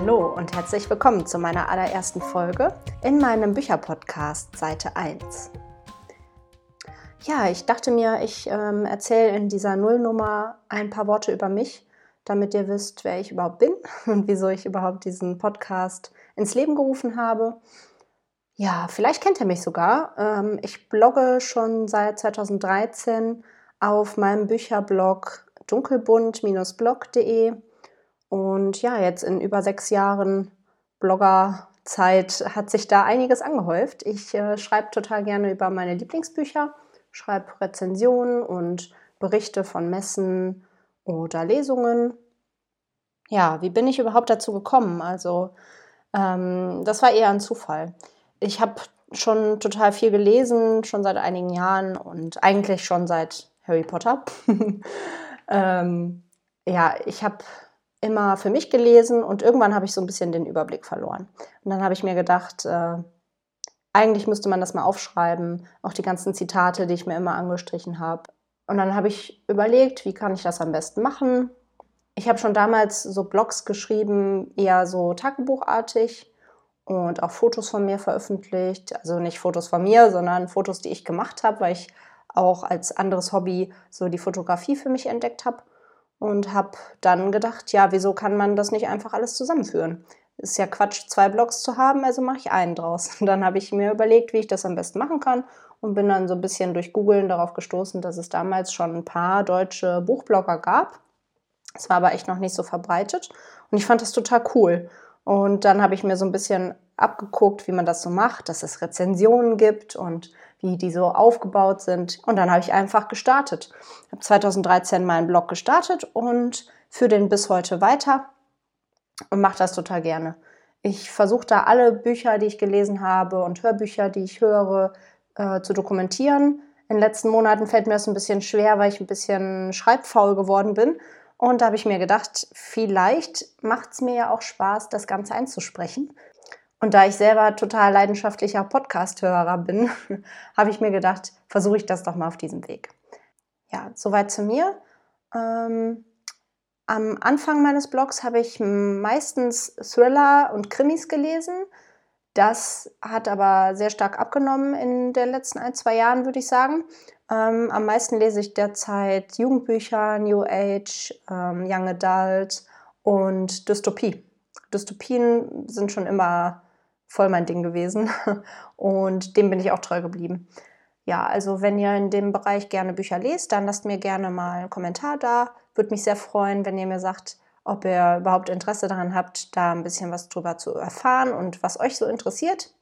Hallo und herzlich willkommen zu meiner allerersten Folge in meinem Bücherpodcast Seite 1. Ja, ich dachte mir, ich ähm, erzähle in dieser Nullnummer ein paar Worte über mich, damit ihr wisst, wer ich überhaupt bin und wieso ich überhaupt diesen Podcast ins Leben gerufen habe. Ja, vielleicht kennt ihr mich sogar. Ähm, ich blogge schon seit 2013 auf meinem Bücherblog dunkelbunt-blog.de und ja, jetzt in über sechs Jahren Bloggerzeit hat sich da einiges angehäuft. Ich äh, schreibe total gerne über meine Lieblingsbücher, schreibe Rezensionen und Berichte von Messen oder Lesungen. Ja, wie bin ich überhaupt dazu gekommen? Also, ähm, das war eher ein Zufall. Ich habe schon total viel gelesen, schon seit einigen Jahren und eigentlich schon seit Harry Potter. ähm, ja, ich habe immer für mich gelesen und irgendwann habe ich so ein bisschen den Überblick verloren. Und dann habe ich mir gedacht, äh, eigentlich müsste man das mal aufschreiben, auch die ganzen Zitate, die ich mir immer angestrichen habe. Und dann habe ich überlegt, wie kann ich das am besten machen. Ich habe schon damals so Blogs geschrieben, eher so tagebuchartig und auch Fotos von mir veröffentlicht. Also nicht Fotos von mir, sondern Fotos, die ich gemacht habe, weil ich auch als anderes Hobby so die Fotografie für mich entdeckt habe und habe dann gedacht, ja, wieso kann man das nicht einfach alles zusammenführen? Ist ja Quatsch, zwei Blogs zu haben, also mache ich einen draus. Und dann habe ich mir überlegt, wie ich das am besten machen kann und bin dann so ein bisschen durch Googlen darauf gestoßen, dass es damals schon ein paar deutsche Buchblogger gab. Es war aber echt noch nicht so verbreitet und ich fand das total cool. Und dann habe ich mir so ein bisschen abgeguckt, wie man das so macht, dass es Rezensionen gibt und wie die so aufgebaut sind. Und dann habe ich einfach gestartet. Ich habe 2013 meinen Blog gestartet und führe den bis heute weiter und mache das total gerne. Ich versuche da alle Bücher, die ich gelesen habe und Hörbücher, die ich höre, äh, zu dokumentieren. In den letzten Monaten fällt mir das ein bisschen schwer, weil ich ein bisschen schreibfaul geworden bin. Und da habe ich mir gedacht, vielleicht macht es mir ja auch Spaß, das Ganze einzusprechen. Und da ich selber total leidenschaftlicher Podcast-Hörer bin, habe ich mir gedacht, versuche ich das doch mal auf diesem Weg. Ja, soweit zu mir. Ähm, am Anfang meines Blogs habe ich meistens Thriller und Krimis gelesen. Das hat aber sehr stark abgenommen in den letzten ein, zwei Jahren, würde ich sagen. Ähm, am meisten lese ich derzeit Jugendbücher, New Age, ähm, Young Adult und Dystopie. Dystopien sind schon immer voll mein Ding gewesen und dem bin ich auch treu geblieben. Ja, also wenn ihr in dem Bereich gerne Bücher lest, dann lasst mir gerne mal einen Kommentar da. Würde mich sehr freuen, wenn ihr mir sagt, ob ihr überhaupt Interesse daran habt, da ein bisschen was drüber zu erfahren und was euch so interessiert.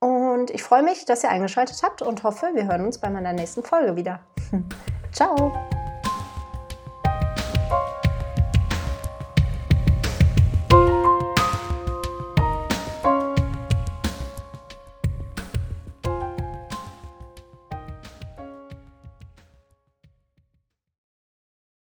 Und ich freue mich, dass ihr eingeschaltet habt und hoffe, wir hören uns bei meiner nächsten Folge wieder. Ciao!